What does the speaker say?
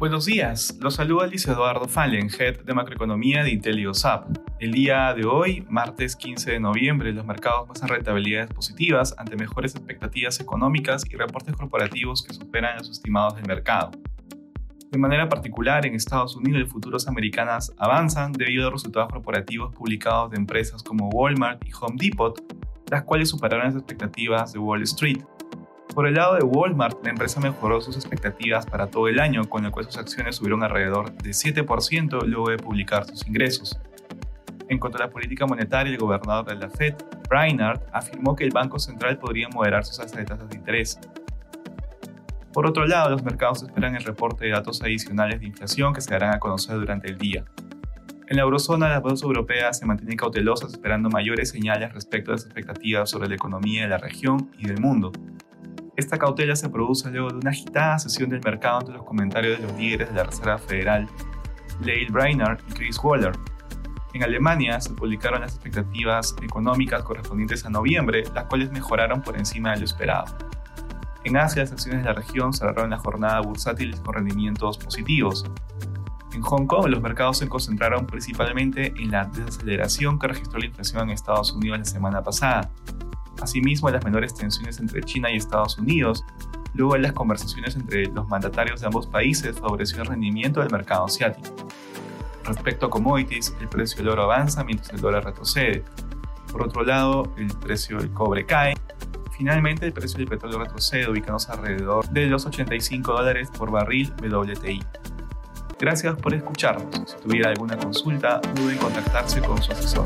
Buenos días, los saluda Luis Eduardo Fallen, Head de Macroeconomía de IntelioSAP. El día de hoy, martes 15 de noviembre, los mercados muestran rentabilidades positivas ante mejores expectativas económicas y reportes corporativos que superan los estimados del mercado. De manera particular, en Estados Unidos, los futuros americanas avanzan debido a resultados corporativos publicados de empresas como Walmart y Home Depot, las cuales superaron las expectativas de Wall Street. Por el lado de Walmart, la empresa mejoró sus expectativas para todo el año, con lo cual sus acciones subieron alrededor de 7% luego de publicar sus ingresos. En cuanto a la política monetaria, el gobernador de la Fed, Brainard, afirmó que el Banco Central podría moderar sus tasas de tasas de interés. Por otro lado, los mercados esperan el reporte de datos adicionales de inflación que se darán a conocer durante el día. En la eurozona, las bolsas europeas se mantienen cautelosas esperando mayores señales respecto a las expectativas sobre la economía de la región y del mundo. Esta cautela se produce luego de una agitada sesión del mercado entre los comentarios de los líderes de la Reserva Federal, Lael Brainard y Chris Waller. En Alemania se publicaron las expectativas económicas correspondientes a noviembre, las cuales mejoraron por encima de lo esperado. En Asia, las acciones de la región cerraron la jornada bursátil con rendimientos positivos. En Hong Kong, los mercados se concentraron principalmente en la desaceleración que registró la inflación en Estados Unidos la semana pasada, Asimismo, las menores tensiones entre China y Estados Unidos, luego de las conversaciones entre los mandatarios de ambos países, favoreció el rendimiento del mercado asiático. Respecto a commodities, el precio del oro avanza mientras el dólar retrocede. Por otro lado, el precio del cobre cae. Finalmente, el precio del petróleo retrocede, ubicándose alrededor de los 85 dólares por barril WTI. Gracias por escucharnos. Si tuviera alguna consulta, duden en contactarse con su asesor.